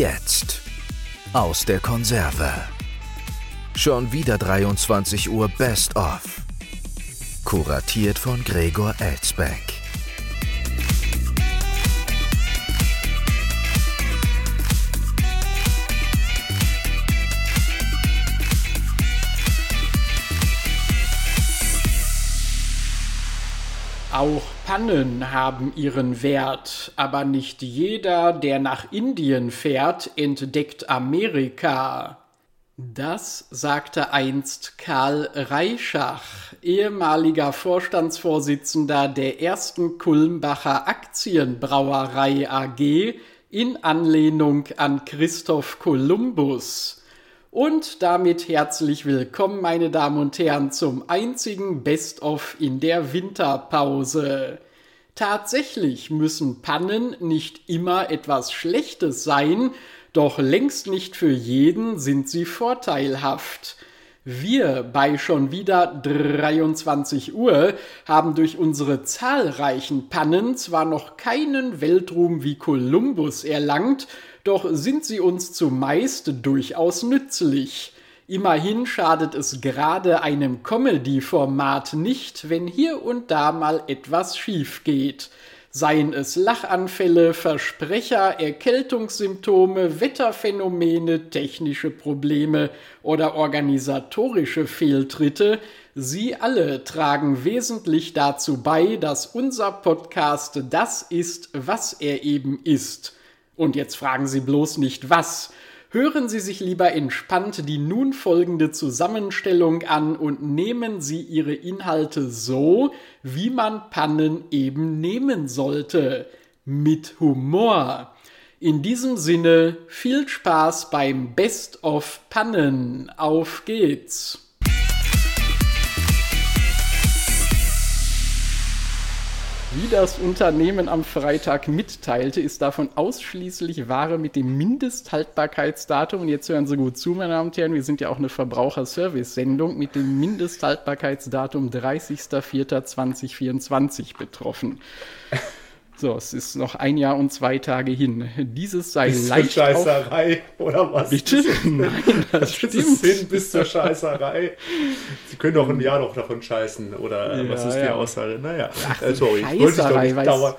Jetzt aus der Konserve. Schon wieder 23 Uhr Best of. Kuratiert von Gregor Elzbeck. Auch Pannen haben ihren Wert, aber nicht jeder, der nach Indien fährt, entdeckt Amerika. Das sagte einst Karl Reischach, ehemaliger Vorstandsvorsitzender der ersten Kulmbacher Aktienbrauerei AG, in Anlehnung an Christoph Kolumbus. Und damit herzlich willkommen, meine Damen und Herren, zum einzigen Best-of in der Winterpause. Tatsächlich müssen Pannen nicht immer etwas Schlechtes sein, doch längst nicht für jeden sind sie vorteilhaft. Wir bei schon wieder 23 Uhr haben durch unsere zahlreichen Pannen zwar noch keinen Weltruhm wie Kolumbus erlangt, doch sind sie uns zumeist durchaus nützlich. Immerhin schadet es gerade einem Comedy-Format nicht, wenn hier und da mal etwas schief geht. Seien es Lachanfälle, Versprecher, Erkältungssymptome, Wetterphänomene, technische Probleme oder organisatorische Fehltritte, sie alle tragen wesentlich dazu bei, dass unser Podcast das ist, was er eben ist. Und jetzt fragen Sie bloß nicht was. Hören Sie sich lieber entspannt die nun folgende Zusammenstellung an und nehmen Sie Ihre Inhalte so, wie man Pannen eben nehmen sollte. Mit Humor. In diesem Sinne viel Spaß beim Best of Pannen. Auf geht's. Das Unternehmen am Freitag mitteilte, ist davon ausschließlich Ware mit dem Mindesthaltbarkeitsdatum. Und jetzt hören Sie gut zu, meine Damen und Herren, wir sind ja auch eine Verbraucherservice-Sendung mit dem Mindesthaltbarkeitsdatum 30.04.2024 betroffen. So, es ist noch ein Jahr und zwei Tage hin. Dieses sei bis leicht. Zur Scheißerei, auf oder was? Bitte? Nein, das, stimmt. ist hin bis zur Scheißerei. Sie können doch ein Jahr noch davon scheißen, oder Ja, was ist die ja. Aussage? Naja, Ach, äh, sorry, ich wollte dich doch Scheißerei, nicht dauernd,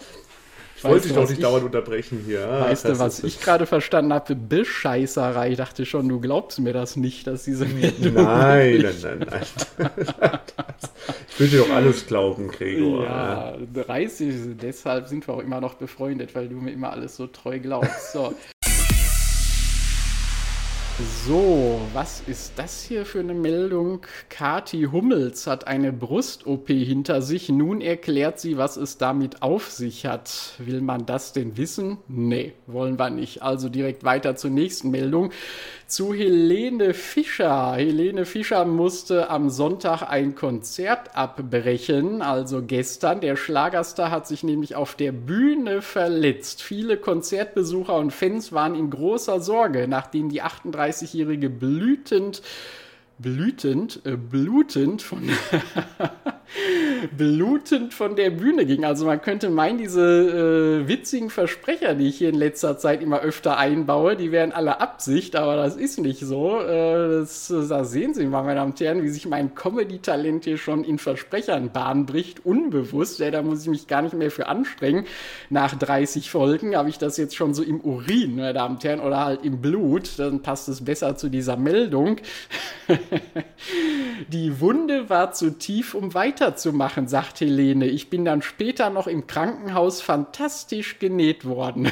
ich wollte dich doch nicht ich- dauernd unterbrechen hier. Weißt du, was ich gerade verstanden habe? Bescheißerei. Ich dachte schon, du glaubst mir das nicht, dass diese Meldung Nein, nein, nein, nein. Ich will dir doch alles glauben, Gregor. Ja, 30, deshalb sind wir auch immer noch befreundet, weil du mir immer alles so treu glaubst. So. So, was ist das hier für eine Meldung? Kati Hummels hat eine Brust-OP hinter sich. Nun erklärt sie, was es damit auf sich hat. Will man das denn wissen? Nee, wollen wir nicht. Also direkt weiter zur nächsten Meldung. Zu Helene Fischer. Helene Fischer musste am Sonntag ein Konzert abbrechen, also gestern. Der Schlagerstar hat sich nämlich auf der Bühne verletzt. Viele Konzertbesucher und Fans waren in großer Sorge, nachdem die 38-jährige blütend blütend, äh, blutend von blutend von der Bühne ging. Also man könnte meinen, diese äh, witzigen Versprecher, die ich hier in letzter Zeit immer öfter einbaue, die wären alle Absicht, aber das ist nicht so. Äh, das, da sehen Sie mal, meine Damen und Herren, wie sich mein Comedy-Talent hier schon in Versprechern Bahn bricht, unbewusst. Ja, da muss ich mich gar nicht mehr für anstrengen. Nach 30 Folgen habe ich das jetzt schon so im Urin, meine Damen und Herren, oder halt im Blut. Dann passt es besser zu dieser Meldung. Die Wunde war zu tief, um weiterzumachen, sagt Helene. Ich bin dann später noch im Krankenhaus fantastisch genäht worden.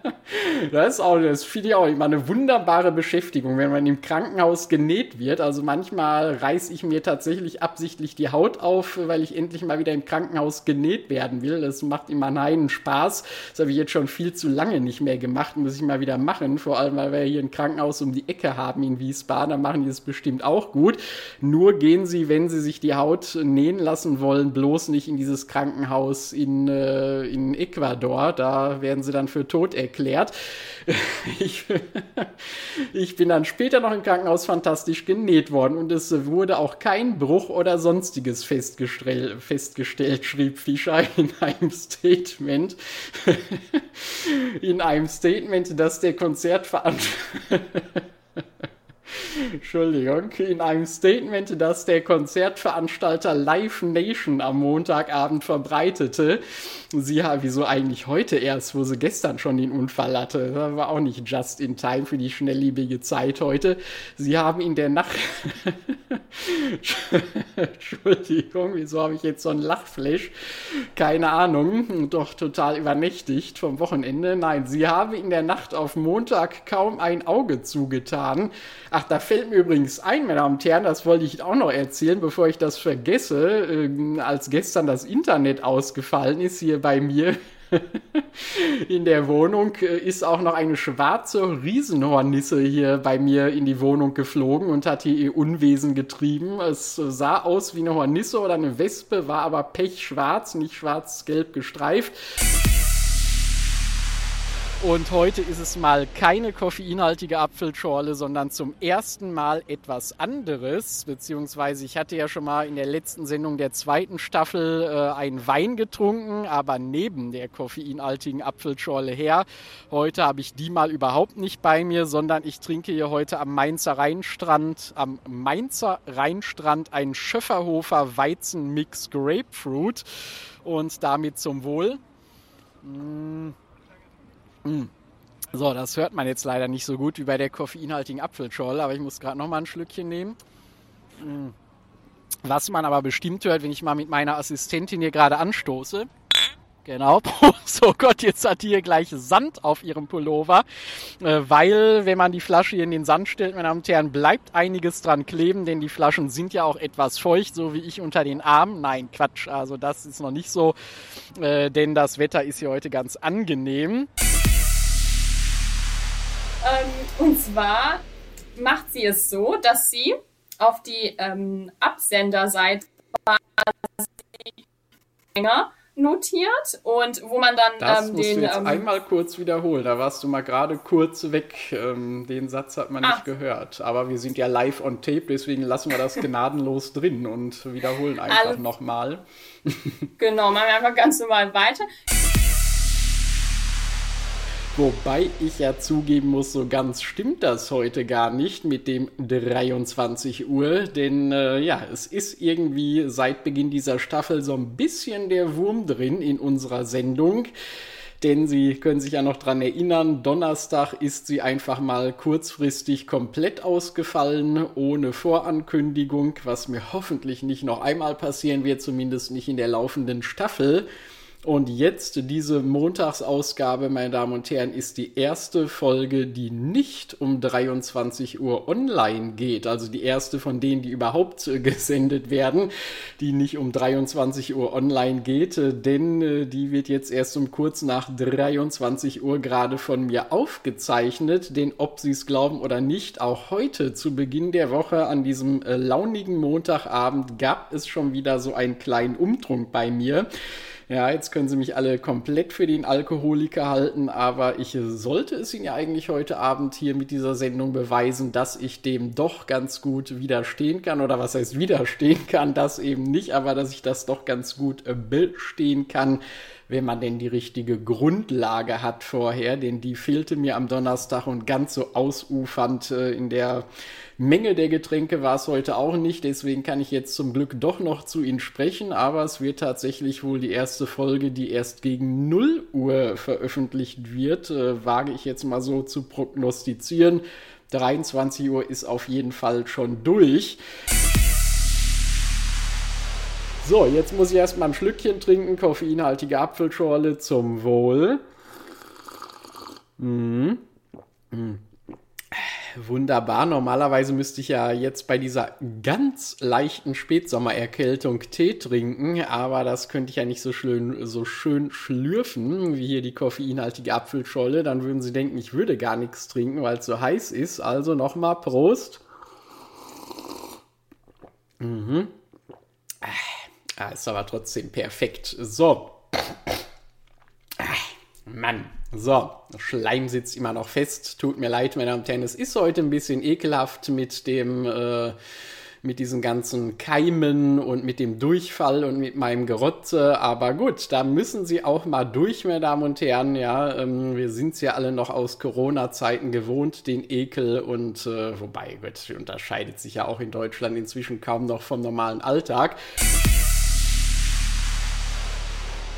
das ist auch, das finde ich auch immer eine wunderbare Beschäftigung, wenn man im Krankenhaus genäht wird. Also manchmal reiß ich mir tatsächlich absichtlich die Haut auf, weil ich endlich mal wieder im Krankenhaus genäht werden will. Das macht immer einen Spaß. Das habe ich jetzt schon viel zu lange nicht mehr gemacht, muss ich mal wieder machen. Vor allem, weil wir hier ein Krankenhaus um die Ecke haben in Wiesbaden. Da machen die das bestimmt auch gut. Nur gehen Sie, wenn Sie sich die Haut nähen lassen wollen, bloß nicht in dieses Krankenhaus in, äh, in Ecuador. Da werden Sie dann für tot erklärt. Ich, ich bin dann später noch im Krankenhaus fantastisch genäht worden und es wurde auch kein Bruch oder sonstiges festgestellt, festgestellt schrieb Fischer in einem Statement. In einem Statement, das der Konzertveranstalter Entschuldigung, in einem Statement, das der Konzertveranstalter Live Nation am Montagabend verbreitete. Sie haben, wieso eigentlich heute erst, wo sie gestern schon den Unfall hatte? Das war auch nicht just in time für die schnelllebige Zeit heute. Sie haben in der Nacht. Entschuldigung, wieso habe ich jetzt so ein Lachflash? Keine Ahnung, doch total übernächtigt vom Wochenende. Nein, sie haben in der Nacht auf Montag kaum ein Auge zugetan. Ach, da fällt mir übrigens ein, meine Damen und Herren, das wollte ich auch noch erzählen, bevor ich das vergesse. Äh, als gestern das Internet ausgefallen ist hier bei mir in der Wohnung, äh, ist auch noch eine schwarze Riesenhornisse hier bei mir in die Wohnung geflogen und hat hier ihr Unwesen getrieben. Es sah aus wie eine Hornisse oder eine Wespe, war aber pechschwarz, nicht schwarz-gelb gestreift. Und heute ist es mal keine koffeinhaltige Apfelschorle, sondern zum ersten Mal etwas anderes. Beziehungsweise ich hatte ja schon mal in der letzten Sendung der zweiten Staffel äh, einen Wein getrunken, aber neben der koffeinhaltigen Apfelschorle her. Heute habe ich die mal überhaupt nicht bei mir, sondern ich trinke hier heute am Mainzer Rheinstrand, am Mainzer Rheinstrand einen Schöfferhofer Weizenmix Grapefruit und damit zum Wohl. Mmh. Mm. So, das hört man jetzt leider nicht so gut wie bei der koffeinhaltigen Apfelschorle, aber ich muss gerade noch mal ein Schlückchen nehmen. Mm. Was man aber bestimmt hört, wenn ich mal mit meiner Assistentin hier gerade anstoße. Genau. So Gott, jetzt hat die hier gleich Sand auf ihrem Pullover, äh, weil wenn man die Flasche hier in den Sand stellt, meine Damen und Herren, bleibt einiges dran kleben, denn die Flaschen sind ja auch etwas feucht, so wie ich unter den Armen. Nein, Quatsch, also das ist noch nicht so, äh, denn das Wetter ist hier heute ganz angenehm. Ähm, und zwar macht sie es so, dass sie auf die ähm, Absenderseite notiert und wo man dann das ähm, musst den. Du jetzt ähm, einmal kurz wiederholen. Da warst du mal gerade kurz weg. Ähm, den Satz hat man nicht Ah. gehört. Aber wir sind ja live on tape, deswegen lassen wir das gnadenlos drin und wiederholen einfach nochmal. genau, machen wir einfach ganz normal weiter. Wobei ich ja zugeben muss, so ganz stimmt das heute gar nicht mit dem 23 Uhr, denn äh, ja, es ist irgendwie seit Beginn dieser Staffel so ein bisschen der Wurm drin in unserer Sendung. Denn Sie können sich ja noch dran erinnern, Donnerstag ist sie einfach mal kurzfristig komplett ausgefallen, ohne Vorankündigung, was mir hoffentlich nicht noch einmal passieren wird, zumindest nicht in der laufenden Staffel. Und jetzt diese Montagsausgabe, meine Damen und Herren, ist die erste Folge, die nicht um 23 Uhr online geht. Also die erste von denen, die überhaupt äh, gesendet werden, die nicht um 23 Uhr online geht. Äh, Denn äh, die wird jetzt erst um kurz nach 23 Uhr gerade von mir aufgezeichnet. Denn ob Sie es glauben oder nicht, auch heute zu Beginn der Woche an diesem launigen Montagabend gab es schon wieder so einen kleinen Umtrunk bei mir. Ja, jetzt können Sie mich alle komplett für den Alkoholiker halten, aber ich sollte es Ihnen ja eigentlich heute Abend hier mit dieser Sendung beweisen, dass ich dem doch ganz gut widerstehen kann. Oder was heißt widerstehen kann, das eben nicht, aber dass ich das doch ganz gut äh, bestehen kann, wenn man denn die richtige Grundlage hat vorher, denn die fehlte mir am Donnerstag und ganz so ausufernd äh, in der Menge der Getränke war es heute auch nicht, deswegen kann ich jetzt zum Glück doch noch zu Ihnen sprechen, aber es wird tatsächlich wohl die erste Folge, die erst gegen 0 Uhr veröffentlicht wird, äh, wage ich jetzt mal so zu prognostizieren. 23 Uhr ist auf jeden Fall schon durch. So, jetzt muss ich erstmal ein Schlückchen trinken, koffeinhaltige Apfelschorle zum Wohl. Mhm. Mhm. Wunderbar. Normalerweise müsste ich ja jetzt bei dieser ganz leichten Spätsommererkältung Tee trinken, aber das könnte ich ja nicht so schön, so schön schlürfen wie hier die koffeinhaltige Apfelscholle. Dann würden Sie denken, ich würde gar nichts trinken, weil es so heiß ist. Also nochmal Prost. Mhm. Ah, ist aber trotzdem perfekt. So. Ah, Mann. So, Schleim sitzt immer noch fest. Tut mir leid, meine Damen und Herren. Es ist heute ein bisschen ekelhaft mit dem, äh, mit diesen ganzen Keimen und mit dem Durchfall und mit meinem Gerotze. Aber gut, da müssen Sie auch mal durch, meine Damen und Herren. Ja, ähm, wir sind es ja alle noch aus Corona-Zeiten gewohnt, den Ekel. Und äh, wobei, Gott, unterscheidet sich ja auch in Deutschland inzwischen kaum noch vom normalen Alltag.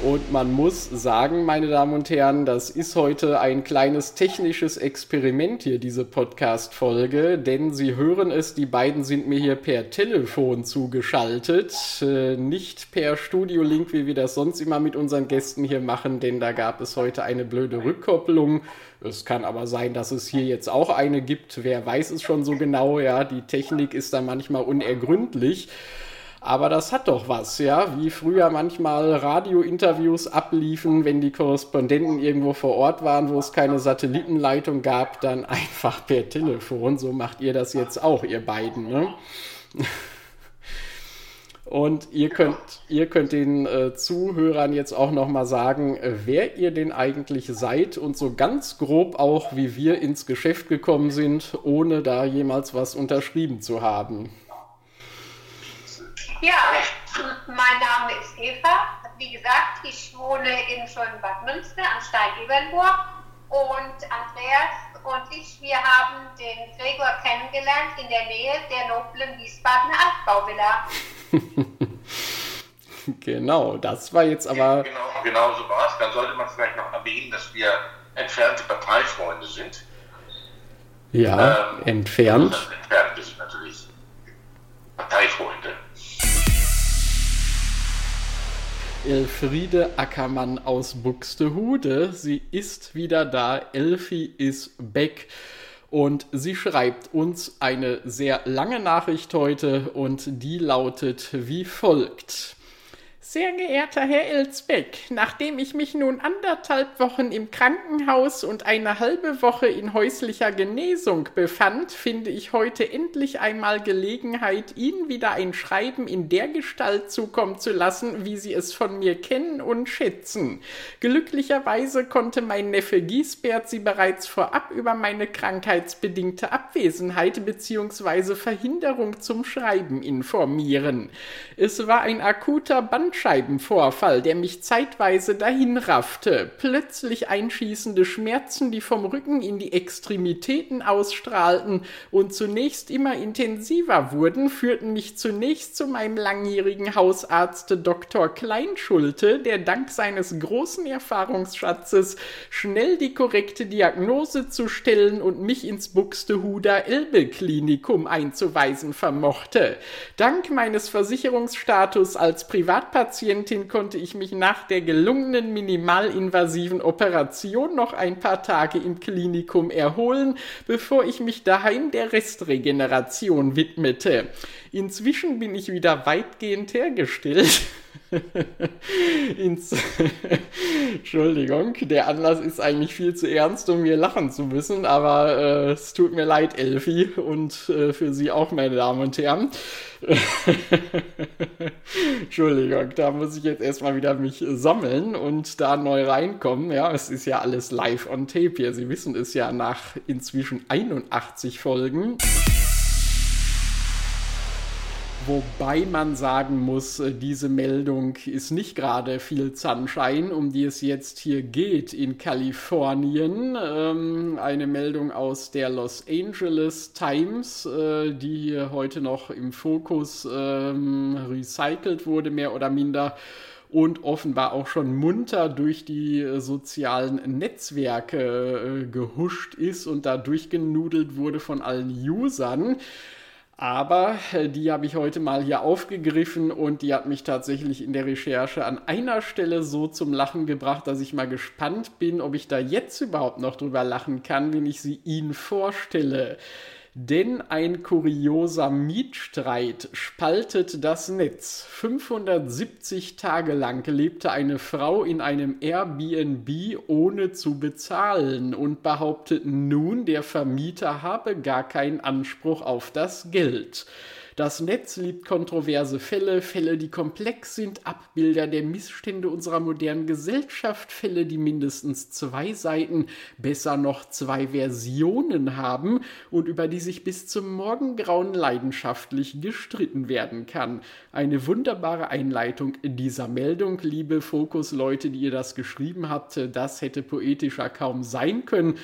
Und man muss sagen, meine Damen und Herren, das ist heute ein kleines technisches Experiment hier, diese Podcast-Folge, denn Sie hören es, die beiden sind mir hier per Telefon zugeschaltet, äh, nicht per Studio-Link, wie wir das sonst immer mit unseren Gästen hier machen, denn da gab es heute eine blöde Rückkopplung. Es kann aber sein, dass es hier jetzt auch eine gibt, wer weiß es schon so genau, ja, die Technik ist da manchmal unergründlich. Aber das hat doch was, ja, wie früher manchmal Radiointerviews abliefen, wenn die Korrespondenten irgendwo vor Ort waren, wo es keine Satellitenleitung gab, dann einfach per Telefon. So macht ihr das jetzt auch, ihr beiden, ne? Und ihr könnt, ihr könnt den äh, Zuhörern jetzt auch nochmal sagen, äh, wer ihr denn eigentlich seid und so ganz grob auch, wie wir ins Geschäft gekommen sind, ohne da jemals was unterschrieben zu haben. Ja, mein Name ist Eva. Wie gesagt, ich wohne in Schönbad Münster am Steig Ebernburg. Und Andreas und ich, wir haben den Gregor kennengelernt in der Nähe der noblen Wiesbadener Altbauvilla. genau, das war jetzt aber. Genau, genau so war es. Dann sollte man vielleicht noch erwähnen, dass wir entfernte Parteifreunde sind. Ja, ähm, entfernt. Entfernt, wir sind natürlich Parteifreunde. Elfriede Ackermann aus Buxtehude. Sie ist wieder da. Elfi ist back. Und sie schreibt uns eine sehr lange Nachricht heute und die lautet wie folgt. Sehr geehrter Herr Elsbeck, nachdem ich mich nun anderthalb Wochen im Krankenhaus und eine halbe Woche in häuslicher Genesung befand, finde ich heute endlich einmal Gelegenheit, Ihnen wieder ein Schreiben in der Gestalt zukommen zu lassen, wie Sie es von mir kennen und schätzen. Glücklicherweise konnte mein Neffe Giesbert Sie bereits vorab über meine krankheitsbedingte Abwesenheit bzw. Verhinderung zum Schreiben informieren. Es war ein akuter Band Bandscheibenvorfall, der mich zeitweise dahinraffte, plötzlich einschießende Schmerzen, die vom Rücken in die Extremitäten ausstrahlten und zunächst immer intensiver wurden, führten mich zunächst zu meinem langjährigen Hausarzt Dr. Kleinschulte, der dank seines großen Erfahrungsschatzes schnell die korrekte Diagnose zu stellen und mich ins Buxtehuder Elbe-Klinikum einzuweisen vermochte. Dank meines Versicherungsstatus als Privatpatient Patientin konnte ich mich nach der gelungenen minimalinvasiven Operation noch ein paar Tage im Klinikum erholen, bevor ich mich daheim der Restregeneration widmete. Inzwischen bin ich wieder weitgehend hergestellt. Entschuldigung, der Anlass ist eigentlich viel zu ernst, um mir lachen zu müssen, aber äh, es tut mir leid, Elfi, und äh, für Sie auch, meine Damen und Herren. Entschuldigung, da muss ich jetzt erstmal wieder mich sammeln und da neu reinkommen. Ja, es ist ja alles live on tape hier. Sie wissen es ja nach inzwischen 81 Folgen. Wobei man sagen muss, äh, diese Meldung ist nicht gerade viel Sunshine, um die es jetzt hier geht in Kalifornien. Ähm, eine Meldung aus der Los Angeles Times, äh, die heute noch im Fokus ähm, recycelt wurde, mehr oder minder und offenbar auch schon munter durch die äh, sozialen Netzwerke äh, gehuscht ist und da durchgenudelt wurde von allen Usern. Aber äh, die habe ich heute mal hier aufgegriffen und die hat mich tatsächlich in der Recherche an einer Stelle so zum Lachen gebracht, dass ich mal gespannt bin, ob ich da jetzt überhaupt noch drüber lachen kann, wenn ich sie Ihnen vorstelle. Denn ein kurioser Mietstreit spaltet das Netz. 570 Tage lang lebte eine Frau in einem Airbnb ohne zu bezahlen und behauptet nun, der Vermieter habe gar keinen Anspruch auf das Geld. Das Netz liebt kontroverse Fälle, Fälle, die komplex sind, Abbilder der Missstände unserer modernen Gesellschaft, Fälle, die mindestens zwei Seiten, besser noch zwei Versionen haben und über die sich bis zum Morgengrauen leidenschaftlich gestritten werden kann. Eine wunderbare Einleitung dieser Meldung, liebe Fokus-Leute, die ihr das geschrieben habt. Das hätte poetischer kaum sein können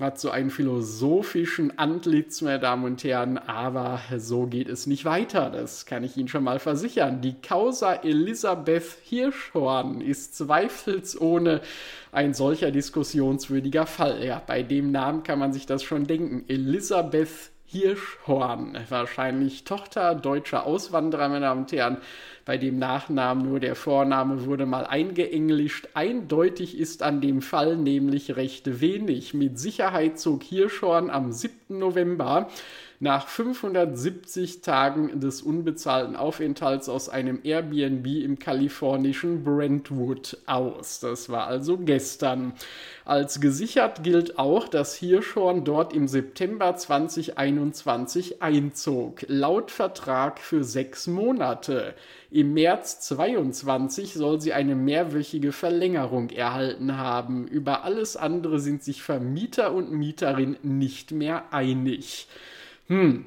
hat so einen philosophischen Antlitz, meine Damen und Herren, aber so geht es nicht weiter, das kann ich Ihnen schon mal versichern. Die Causa Elisabeth Hirschhorn ist zweifelsohne ein solcher diskussionswürdiger Fall. Ja, bei dem Namen kann man sich das schon denken. Elisabeth Hirschhorn, wahrscheinlich Tochter deutscher Auswanderer, meine Damen und Herren, bei dem Nachnamen nur der Vorname wurde mal eingeenglischt. Eindeutig ist an dem Fall nämlich recht wenig. Mit Sicherheit zog Hirschhorn am 7. November nach 570 Tagen des unbezahlten Aufenthalts aus einem Airbnb im kalifornischen Brentwood aus. Das war also gestern. Als gesichert gilt auch, dass Hirschhorn dort im September 2021 einzog. Laut Vertrag für sechs Monate. Im März 22 soll sie eine mehrwöchige Verlängerung erhalten haben. Über alles andere sind sich Vermieter und Mieterin nicht mehr einig. Hm,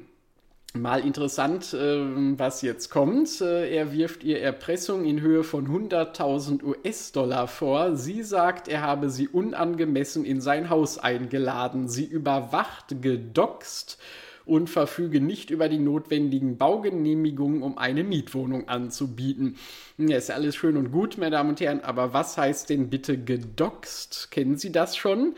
Mal interessant, äh, was jetzt kommt. Äh, er wirft ihr Erpressung in Höhe von 100.000 US-Dollar vor. Sie sagt, er habe sie unangemessen in sein Haus eingeladen, sie überwacht, gedoxt und verfüge nicht über die notwendigen Baugenehmigungen, um eine Mietwohnung anzubieten. Ja, ist alles schön und gut, meine Damen und Herren, aber was heißt denn bitte gedoxt? Kennen Sie das schon?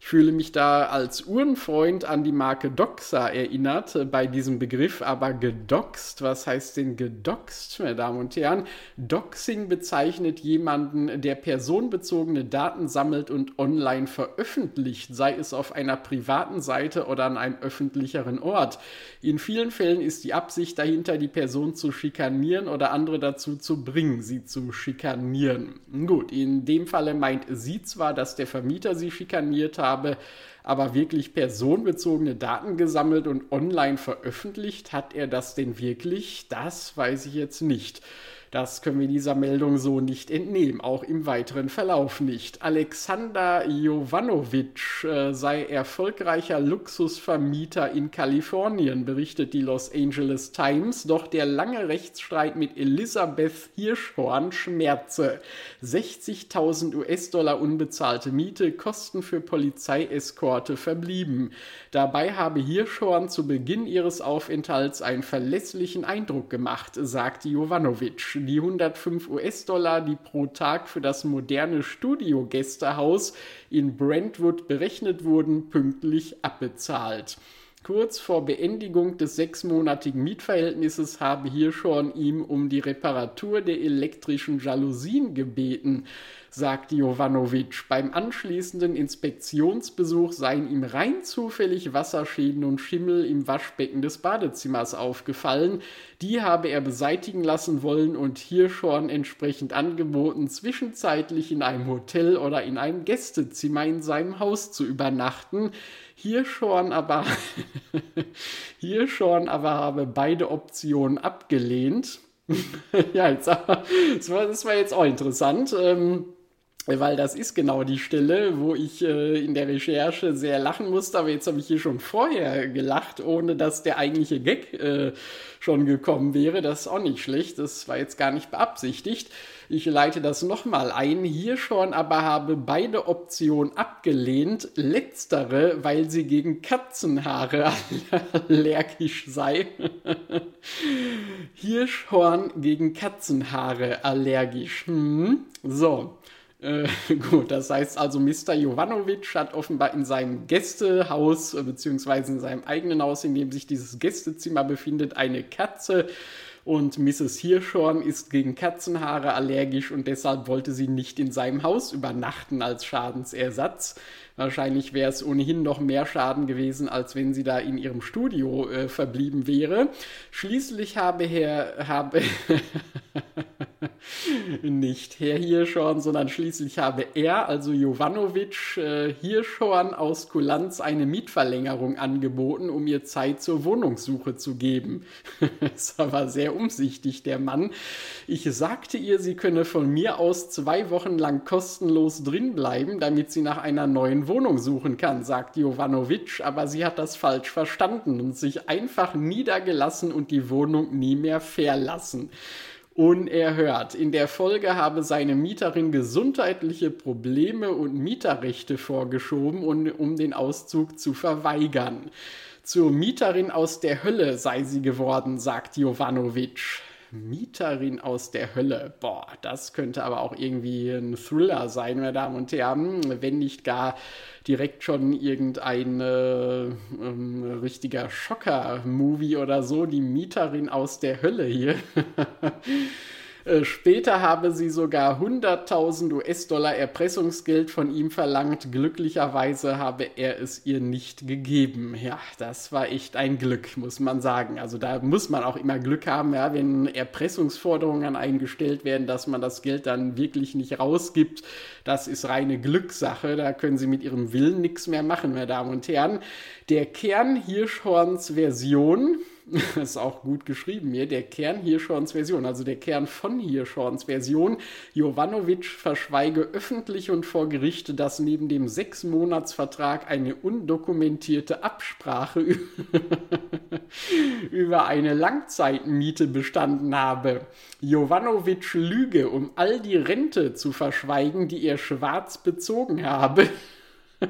Ich fühle mich da als Uhrenfreund an die Marke Doxa erinnert äh, bei diesem Begriff, aber gedoxt, was heißt denn gedoxt, meine Damen und Herren? Doxing bezeichnet jemanden, der personenbezogene Daten sammelt und online veröffentlicht, sei es auf einer privaten Seite oder an einem öffentlicheren Ort. In vielen Fällen ist die Absicht dahinter, die Person zu schikanieren oder andere dazu zu bringen, sie zu schikanieren. Gut, in dem Falle meint sie zwar, dass der Vermieter sie schikaniert hat, habe, aber wirklich personenbezogene Daten gesammelt und online veröffentlicht. Hat er das denn wirklich? Das weiß ich jetzt nicht. Das können wir dieser Meldung so nicht entnehmen, auch im weiteren Verlauf nicht. Alexander Jovanovic äh, sei erfolgreicher Luxusvermieter in Kalifornien, berichtet die Los Angeles Times, doch der lange Rechtsstreit mit Elisabeth Hirschhorn schmerze. 60.000 US-Dollar unbezahlte Miete, Kosten für Polizeieskorte verblieben. Dabei habe Hirschhorn zu Beginn ihres Aufenthalts einen verlässlichen Eindruck gemacht, sagte Jovanovic die 105 US-Dollar, die pro Tag für das moderne Studio-Gästehaus in Brentwood berechnet wurden, pünktlich abbezahlt. Kurz vor Beendigung des sechsmonatigen Mietverhältnisses habe Hirschhorn ihm um die Reparatur der elektrischen Jalousien gebeten sagt Jovanovic. Beim anschließenden Inspektionsbesuch seien ihm rein zufällig Wasserschäden und Schimmel im Waschbecken des Badezimmers aufgefallen. Die habe er beseitigen lassen wollen und Hirschhorn entsprechend angeboten, zwischenzeitlich in einem Hotel oder in einem Gästezimmer in seinem Haus zu übernachten. Hirschhorn aber, Hirschhorn aber habe beide Optionen abgelehnt. ja, jetzt, das, war, das war jetzt auch interessant. Ähm, weil das ist genau die Stelle, wo ich äh, in der Recherche sehr lachen musste, aber jetzt habe ich hier schon vorher gelacht, ohne dass der eigentliche Gag äh, schon gekommen wäre. Das ist auch nicht schlecht, das war jetzt gar nicht beabsichtigt. Ich leite das nochmal ein, hier schon, aber habe beide Optionen abgelehnt. Letztere, weil sie gegen Katzenhaare allergisch sei. Hirschhorn gegen Katzenhaare allergisch. Hm. So, äh, gut, das heißt also, Mr. Jovanovic hat offenbar in seinem Gästehaus, äh, beziehungsweise in seinem eigenen Haus, in dem sich dieses Gästezimmer befindet, eine Katze. Und Mrs. Hirschhorn ist gegen Katzenhaare allergisch und deshalb wollte sie nicht in seinem Haus übernachten als Schadensersatz. Wahrscheinlich wäre es ohnehin noch mehr Schaden gewesen, als wenn sie da in ihrem Studio äh, verblieben wäre. Schließlich habe Herr, habe nicht Herr Hirschhorn, sondern schließlich habe er, also Jovanovic äh, Hirschhorn aus Kulanz, eine Mietverlängerung angeboten, um ihr Zeit zur Wohnungssuche zu geben. ist aber sehr umsichtig, der Mann. Ich sagte ihr, sie könne von mir aus zwei Wochen lang kostenlos drinbleiben, damit sie nach einer neuen Wohnung suchen kann, sagt Jovanovic, aber sie hat das falsch verstanden und sich einfach niedergelassen und die Wohnung nie mehr verlassen unerhört. In der Folge habe seine Mieterin gesundheitliche Probleme und Mieterrechte vorgeschoben, um den Auszug zu verweigern. Zur Mieterin aus der Hölle sei sie geworden, sagt Jovanovic. Mieterin aus der Hölle. Boah, das könnte aber auch irgendwie ein Thriller sein, meine Damen und Herren, wenn nicht gar direkt schon irgendein äh, ähm, richtiger Schocker-Movie oder so, die Mieterin aus der Hölle hier. Äh, später habe sie sogar 100.000 US-Dollar Erpressungsgeld von ihm verlangt. Glücklicherweise habe er es ihr nicht gegeben. Ja, das war echt ein Glück, muss man sagen. Also da muss man auch immer Glück haben, ja, wenn Erpressungsforderungen eingestellt werden, dass man das Geld dann wirklich nicht rausgibt. Das ist reine Glückssache. Da können Sie mit Ihrem Willen nichts mehr machen, meine Damen und Herren. Der Kern Hirschhorns Version ist auch gut geschrieben hier, der Kern Hirschhorns Version, also der Kern von Hirschhorns Version. Jovanovic verschweige öffentlich und vor Gericht, dass neben dem Sechsmonatsvertrag eine undokumentierte Absprache über eine Langzeitmiete bestanden habe. Jovanovic lüge, um all die Rente zu verschweigen, die er schwarz bezogen habe.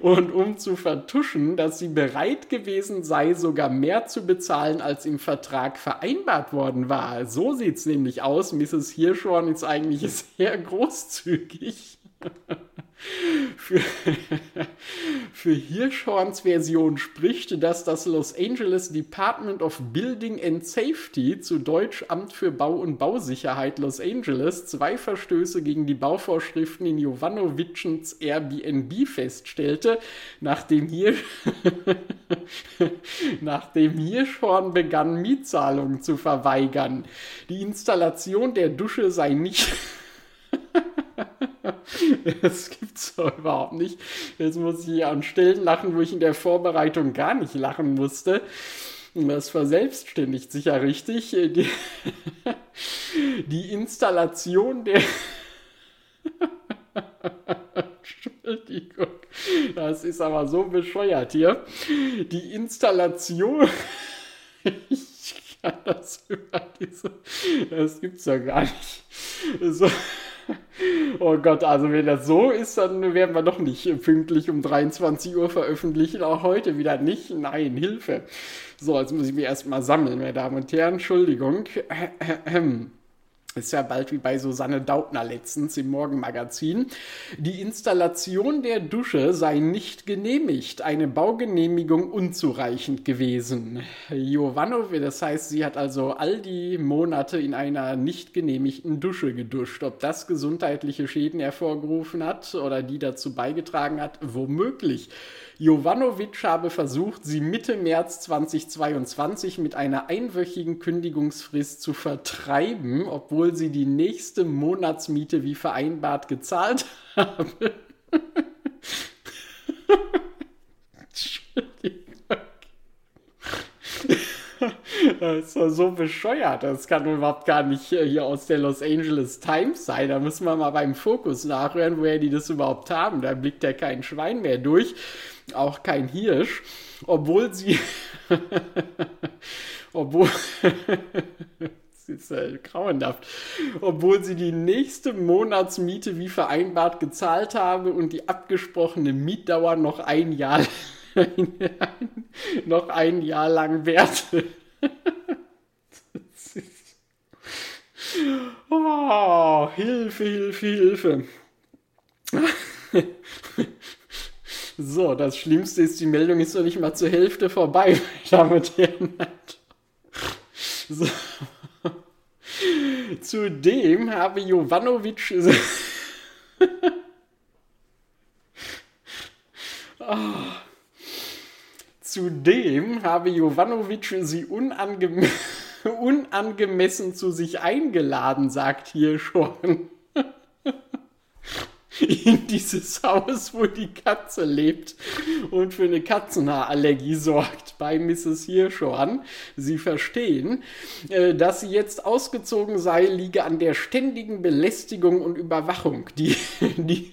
Und um zu vertuschen, dass sie bereit gewesen sei, sogar mehr zu bezahlen, als im Vertrag vereinbart worden war. So sieht es nämlich aus. Mrs. Hirschhorn ist eigentlich sehr großzügig. Für, für Hirschhorns Version spricht, dass das Los Angeles Department of Building and Safety, zu Deutsch Amt für Bau und Bausicherheit Los Angeles, zwei Verstöße gegen die Bauvorschriften in Jovanovichens Airbnb feststellte, nachdem, hier, nachdem Hirschhorn begann, Mietzahlungen zu verweigern. Die Installation der Dusche sei nicht das gibt's doch überhaupt nicht. Jetzt muss ich hier an Stellen lachen, wo ich in der Vorbereitung gar nicht lachen musste. Das verselbstständigt sich ja richtig. Die, die Installation der. Entschuldigung, das ist aber so bescheuert hier. Die Installation. ich kann das über diese. Das gibt's ja gar nicht. So. Oh Gott, also wenn das so ist, dann werden wir doch nicht pünktlich um 23 Uhr veröffentlichen. Auch heute wieder nicht. Nein, Hilfe. So, jetzt muss ich mich erstmal sammeln, meine Damen und Herren. Entschuldigung. Ist ja bald wie bei Susanne Daubner letztens im Morgenmagazin. Die Installation der Dusche sei nicht genehmigt, eine Baugenehmigung unzureichend gewesen. Jovanov, das heißt, sie hat also all die Monate in einer nicht genehmigten Dusche geduscht. Ob das gesundheitliche Schäden hervorgerufen hat oder die dazu beigetragen hat, womöglich. Jovanovic habe versucht, sie Mitte März 2022 mit einer einwöchigen Kündigungsfrist zu vertreiben, obwohl sie die nächste Monatsmiete wie vereinbart gezahlt habe. Das ist doch so bescheuert. Das kann überhaupt gar nicht hier aus der Los Angeles Times sein. Da müssen wir mal beim Fokus nachhören, woher die das überhaupt haben. Da blickt ja kein Schwein mehr durch auch kein Hirsch, obwohl sie, obwohl, das ist äh, grauenhaft, obwohl sie die nächste Monatsmiete wie vereinbart gezahlt habe und die abgesprochene Mietdauer noch ein Jahr, noch ein Jahr lang währte. Oh, Hilfe, Hilfe, Hilfe. So, das Schlimmste ist, die Meldung ist noch nicht mal zur Hälfte vorbei, und Herren. So. Zudem habe Jovanovic. oh. Zudem habe Jovanovic sie unangemessen. unangemessen zu sich eingeladen, sagt hier schon. In dieses Haus, wo die Katze lebt und für eine Katzenhaarallergie sorgt bei Mrs. Hirschhorn. Sie verstehen, äh, dass sie jetzt ausgezogen sei, liege an der ständigen Belästigung und Überwachung, die, die,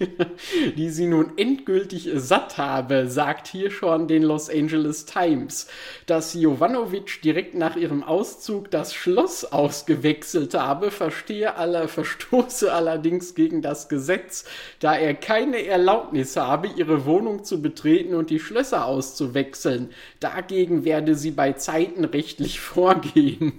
die sie nun endgültig satt habe, sagt Hirschhorn den Los Angeles Times. Dass Jovanovic direkt nach ihrem Auszug das Schloss ausgewechselt habe, verstehe aller, verstoße allerdings gegen das Gesetz da er keine Erlaubnis habe, ihre Wohnung zu betreten und die Schlösser auszuwechseln. Dagegen werde sie bei Zeiten rechtlich vorgehen.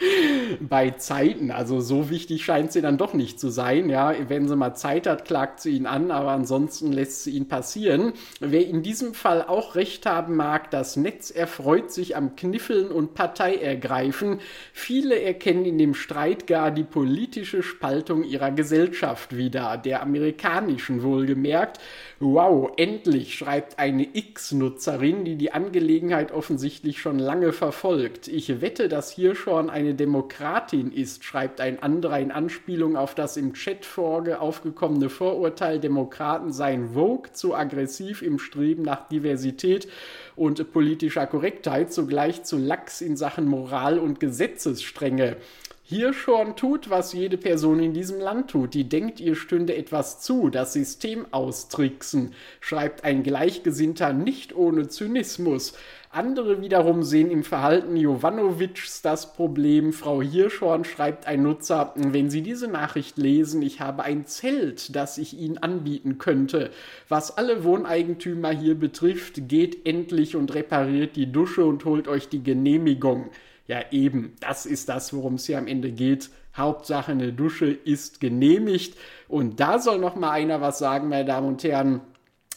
bei Zeiten, also so wichtig scheint sie dann doch nicht zu sein. Ja, wenn sie mal Zeit hat, klagt sie ihn an, aber ansonsten lässt sie ihn passieren. Wer in diesem Fall auch recht haben mag, das Netz erfreut sich am Kniffeln und Partei ergreifen. Viele erkennen in dem Streit gar die politische Spaltung ihrer Gesellschaft wieder. Der Amerikaner amerikanischen wohlgemerkt. Wow, endlich, schreibt eine X-Nutzerin, die die Angelegenheit offensichtlich schon lange verfolgt. Ich wette, dass hier schon eine Demokratin ist, schreibt ein anderer in Anspielung auf das im Chat aufgekommene Vorurteil, Demokraten seien vogue, zu aggressiv im Streben nach Diversität und politischer Korrektheit, zugleich zu lax in Sachen Moral und Gesetzesstrenge. Hirschhorn tut, was jede Person in diesem Land tut. Die denkt, ihr stünde etwas zu, das System austricksen, schreibt ein Gleichgesinnter nicht ohne Zynismus. Andere wiederum sehen im Verhalten Jovanovics das Problem. Frau Hirschhorn schreibt ein Nutzer, wenn Sie diese Nachricht lesen, ich habe ein Zelt, das ich Ihnen anbieten könnte. Was alle Wohneigentümer hier betrifft, geht endlich und repariert die Dusche und holt euch die Genehmigung. Ja, eben, das ist das, worum es hier am Ende geht. Hauptsache, eine Dusche ist genehmigt. Und da soll noch mal einer was sagen, meine Damen und Herren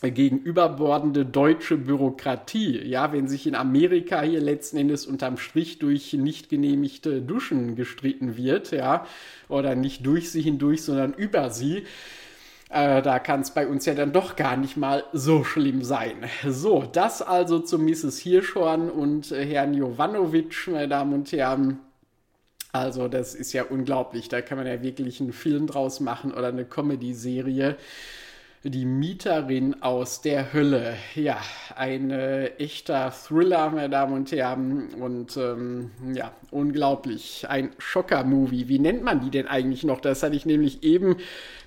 gegenüberbordende deutsche Bürokratie. Ja, wenn sich in Amerika hier letzten Endes unterm Strich durch nicht genehmigte Duschen gestritten wird, ja, oder nicht durch sie hindurch, sondern über sie, äh, da kann es bei uns ja dann doch gar nicht mal so schlimm sein. So, das also zu Mrs. Hirschhorn und äh, Herrn Jovanovic, meine Damen und Herren. Also, das ist ja unglaublich. Da kann man ja wirklich einen Film draus machen oder eine Comedy-Serie. Die Mieterin aus der Hölle. Ja, ein äh, echter Thriller, meine Damen und Herren. Und ähm, ja, unglaublich. Ein Schocker-Movie. Wie nennt man die denn eigentlich noch? Das hatte ich nämlich eben,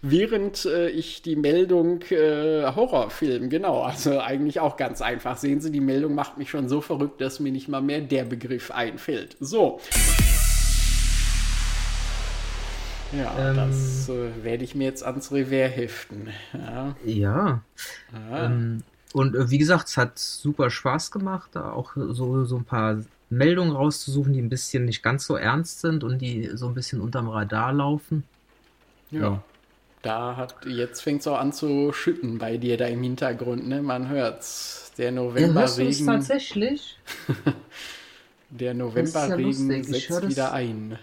während äh, ich die Meldung äh, Horrorfilm, genau, also eigentlich auch ganz einfach. Sehen Sie, die Meldung macht mich schon so verrückt, dass mir nicht mal mehr der Begriff einfällt. So. Ja, ähm, das äh, werde ich mir jetzt ans Revers heften. Ja. ja. Ah. Ähm, und äh, wie gesagt, es hat super Spaß gemacht, da auch so, so ein paar Meldungen rauszusuchen, die ein bisschen nicht ganz so ernst sind und die so ein bisschen unterm Radar laufen. Ja. ja. Da hat, jetzt fängt es auch an zu schütten bei dir da im Hintergrund, ne? Man hört's. Der Novemberregen. Ja, tatsächlich. der Novemberregen ja setzt wieder ein.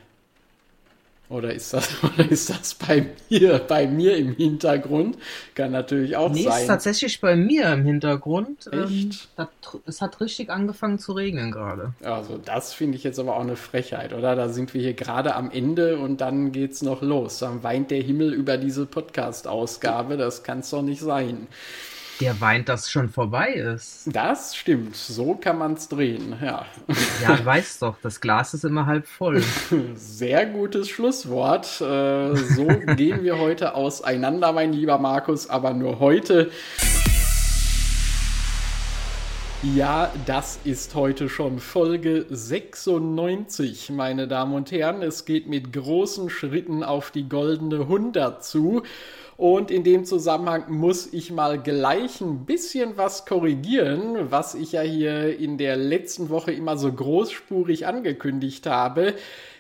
Oder ist das, oder ist das bei mir, bei mir im Hintergrund? Kann natürlich auch nee, sein. Nee, ist tatsächlich bei mir im Hintergrund. Ähm, Echt? Ähm, es hat richtig angefangen zu regnen gerade. Also das finde ich jetzt aber auch eine Frechheit, oder? Da sind wir hier gerade am Ende und dann geht's noch los. Dann weint der Himmel über diese Podcast-Ausgabe. Das kann es doch nicht sein. Der weint, dass schon vorbei ist. Das stimmt. So kann man es drehen, ja. Ja, weißt doch, das Glas ist immer halb voll. Sehr gutes Schlusswort. Äh, so gehen wir heute auseinander, mein lieber Markus, aber nur heute. Ja, das ist heute schon Folge 96, meine Damen und Herren. Es geht mit großen Schritten auf die goldene 100 zu. Und in dem Zusammenhang muss ich mal gleich ein bisschen was korrigieren, was ich ja hier in der letzten Woche immer so großspurig angekündigt habe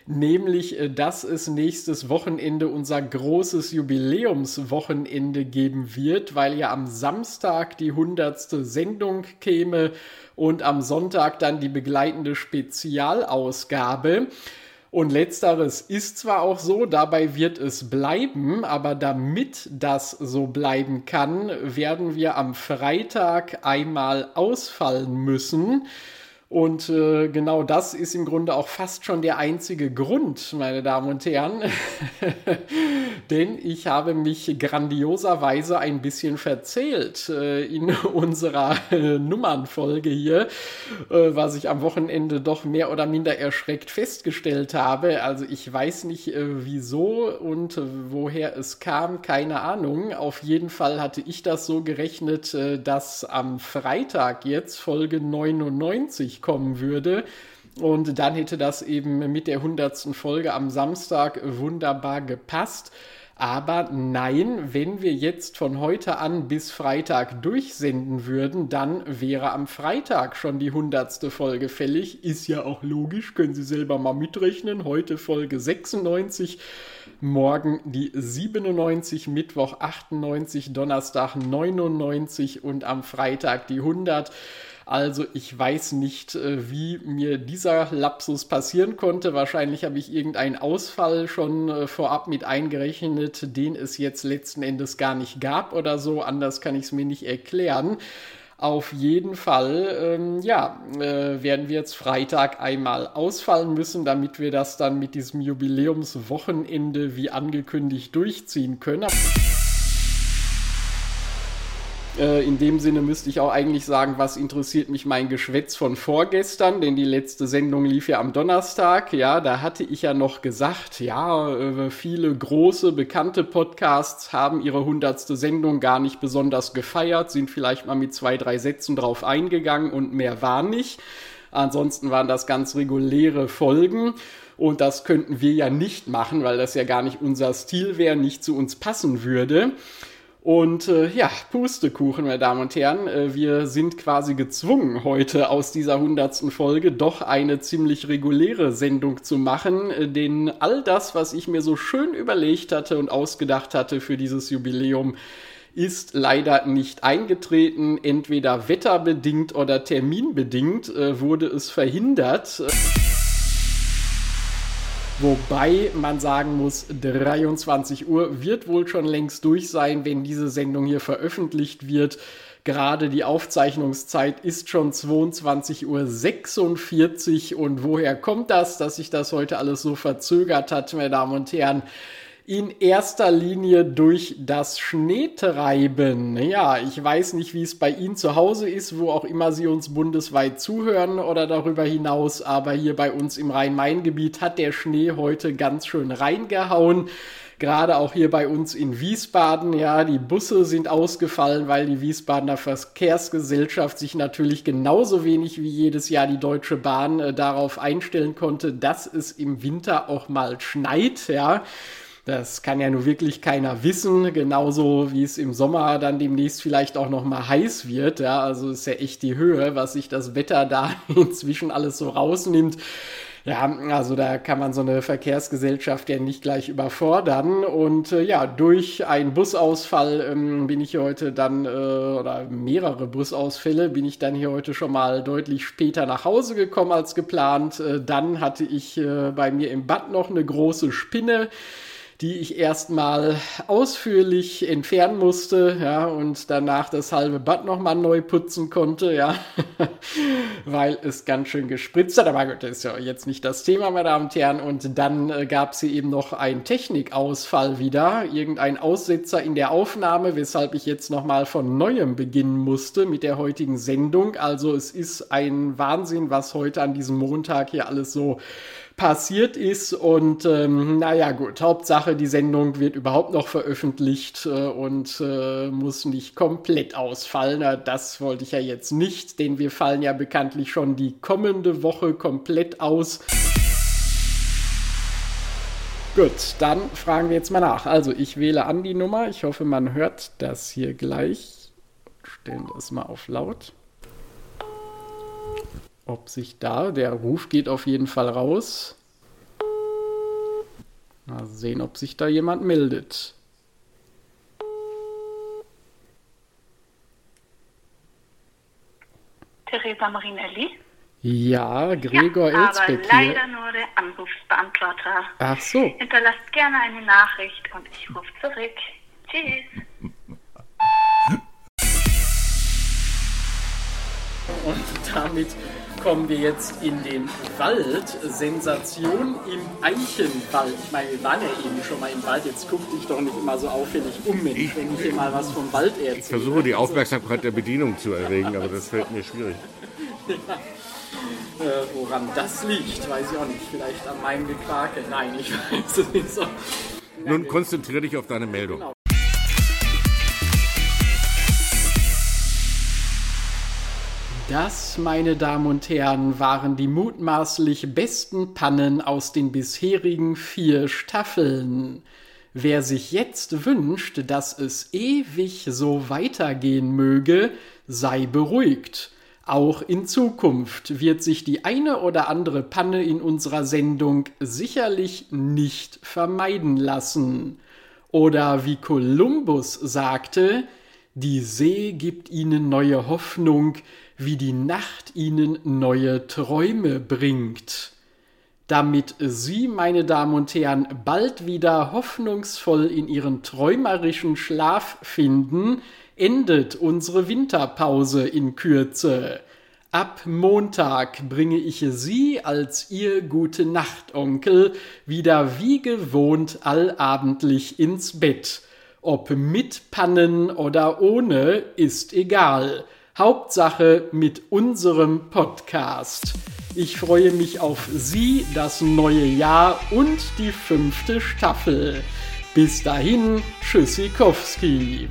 nämlich äh, dass es nächstes Wochenende unser großes Jubiläumswochenende geben wird, weil ja am Samstag die hundertste Sendung käme und am Sonntag dann die begleitende Spezialausgabe. Und letzteres ist zwar auch so, dabei wird es bleiben, aber damit das so bleiben kann, werden wir am Freitag einmal ausfallen müssen. Und äh, genau das ist im Grunde auch fast schon der einzige Grund, meine Damen und Herren. Denn ich habe mich grandioserweise ein bisschen verzählt äh, in unserer äh, Nummernfolge hier, äh, was ich am Wochenende doch mehr oder minder erschreckt festgestellt habe. Also ich weiß nicht äh, wieso und äh, woher es kam, keine Ahnung. Auf jeden Fall hatte ich das so gerechnet, dass am Freitag jetzt Folge 99 kommen würde. Und dann hätte das eben mit der hundertsten Folge am Samstag wunderbar gepasst. Aber nein, wenn wir jetzt von heute an bis Freitag durchsenden würden, dann wäre am Freitag schon die hundertste Folge fällig. Ist ja auch logisch, können Sie selber mal mitrechnen. Heute Folge 96, morgen die 97, Mittwoch 98, Donnerstag 99 und am Freitag die 100. Also ich weiß nicht, äh, wie mir dieser Lapsus passieren konnte. Wahrscheinlich habe ich irgendeinen Ausfall schon äh, vorab mit eingerechnet, den es jetzt letzten Endes gar nicht gab oder so. Anders kann ich es mir nicht erklären. Auf jeden Fall, ähm, ja, äh, werden wir jetzt Freitag einmal ausfallen müssen, damit wir das dann mit diesem Jubiläumswochenende wie angekündigt durchziehen können. Äh, in dem Sinne müsste ich auch eigentlich sagen, was interessiert mich mein Geschwätz von vorgestern, denn die letzte Sendung lief ja am Donnerstag. Ja, da hatte ich ja noch gesagt, ja, äh, viele große, bekannte Podcasts haben ihre hundertste Sendung gar nicht besonders gefeiert, sind vielleicht mal mit zwei, drei Sätzen drauf eingegangen und mehr war nicht. Ansonsten waren das ganz reguläre Folgen. Und das könnten wir ja nicht machen, weil das ja gar nicht unser Stil wäre, nicht zu uns passen würde. Und äh, ja, Pustekuchen, meine Damen und Herren, äh, wir sind quasi gezwungen, heute aus dieser hundertsten Folge doch eine ziemlich reguläre Sendung zu machen, äh, denn all das, was ich mir so schön überlegt hatte und ausgedacht hatte für dieses Jubiläum, ist leider nicht eingetreten. Entweder wetterbedingt oder terminbedingt äh, wurde es verhindert. Wobei man sagen muss, 23 Uhr wird wohl schon längst durch sein, wenn diese Sendung hier veröffentlicht wird. Gerade die Aufzeichnungszeit ist schon 22.46 Uhr. Und woher kommt das, dass sich das heute alles so verzögert hat, meine Damen und Herren? In erster Linie durch das Schneetreiben. Ja, ich weiß nicht, wie es bei Ihnen zu Hause ist, wo auch immer Sie uns bundesweit zuhören oder darüber hinaus, aber hier bei uns im Rhein-Main-Gebiet hat der Schnee heute ganz schön reingehauen. Gerade auch hier bei uns in Wiesbaden, ja, die Busse sind ausgefallen, weil die Wiesbadener Verkehrsgesellschaft sich natürlich genauso wenig wie jedes Jahr die Deutsche Bahn äh, darauf einstellen konnte, dass es im Winter auch mal schneit, ja. Das kann ja nur wirklich keiner wissen, genauso wie es im Sommer dann demnächst vielleicht auch noch mal heiß wird. Ja, also ist ja echt die Höhe, was sich das Wetter da inzwischen alles so rausnimmt. Ja, also da kann man so eine Verkehrsgesellschaft ja nicht gleich überfordern. Und äh, ja, durch einen Busausfall ähm, bin ich heute dann, äh, oder mehrere Busausfälle, bin ich dann hier heute schon mal deutlich später nach Hause gekommen als geplant. Äh, dann hatte ich äh, bei mir im Bad noch eine große Spinne die ich erstmal ausführlich entfernen musste, ja, und danach das halbe Bad nochmal neu putzen konnte, ja, weil es ganz schön gespritzt hat. Aber gut, das ist ja jetzt nicht das Thema, meine Damen und Herren. Und dann äh, gab es hier eben noch einen Technikausfall wieder, irgendein Aussetzer in der Aufnahme, weshalb ich jetzt nochmal von neuem beginnen musste mit der heutigen Sendung. Also es ist ein Wahnsinn, was heute an diesem Montag hier alles so passiert ist. Und ähm, naja, gut, Hauptsache, die Sendung wird überhaupt noch veröffentlicht äh, und äh, muss nicht komplett ausfallen. Das wollte ich ja jetzt nicht, denn wir fallen ja bekanntlich schon die kommende Woche komplett aus. Gut, dann fragen wir jetzt mal nach. Also ich wähle an die Nummer. Ich hoffe, man hört das hier gleich. Stellen das mal auf laut ob sich da, der Ruf geht auf jeden Fall raus. Mal sehen, ob sich da jemand meldet. Theresa Marinelli. Ja, Gregor ja, Elsbeck aber leider nur der Anrufsbeantworter. Ach so. Hinterlasst gerne eine Nachricht und ich rufe zurück. Tschüss. Und damit kommen wir jetzt in den Wald. Sensation im Eichenwald. Ich meine, wir waren ja eben schon mal im Wald. Jetzt guck dich doch nicht immer so auffällig um, wenn ich, wenn ich hier mal was vom Wald erzähle. Ich versuche die Aufmerksamkeit der Bedienung zu erregen, aber das fällt mir schwierig. Äh, woran das liegt, weiß ich auch nicht. Vielleicht an meinem Gequake. Nein, ich weiß es nicht so. Nun konzentriere dich auf deine Meldung. Genau. Das, meine Damen und Herren, waren die mutmaßlich besten Pannen aus den bisherigen vier Staffeln. Wer sich jetzt wünscht, dass es ewig so weitergehen möge, sei beruhigt. Auch in Zukunft wird sich die eine oder andere Panne in unserer Sendung sicherlich nicht vermeiden lassen. Oder wie Kolumbus sagte, die See gibt ihnen neue Hoffnung, wie die Nacht ihnen neue Träume bringt. Damit Sie, meine Damen und Herren, bald wieder hoffnungsvoll in Ihren träumerischen Schlaf finden, endet unsere Winterpause in Kürze. Ab Montag bringe ich Sie als Ihr Gute Nacht Onkel wieder wie gewohnt allabendlich ins Bett. Ob mit Pannen oder ohne, ist egal. Hauptsache mit unserem Podcast. Ich freue mich auf Sie, das neue Jahr und die fünfte Staffel. Bis dahin, Tschüssikowski.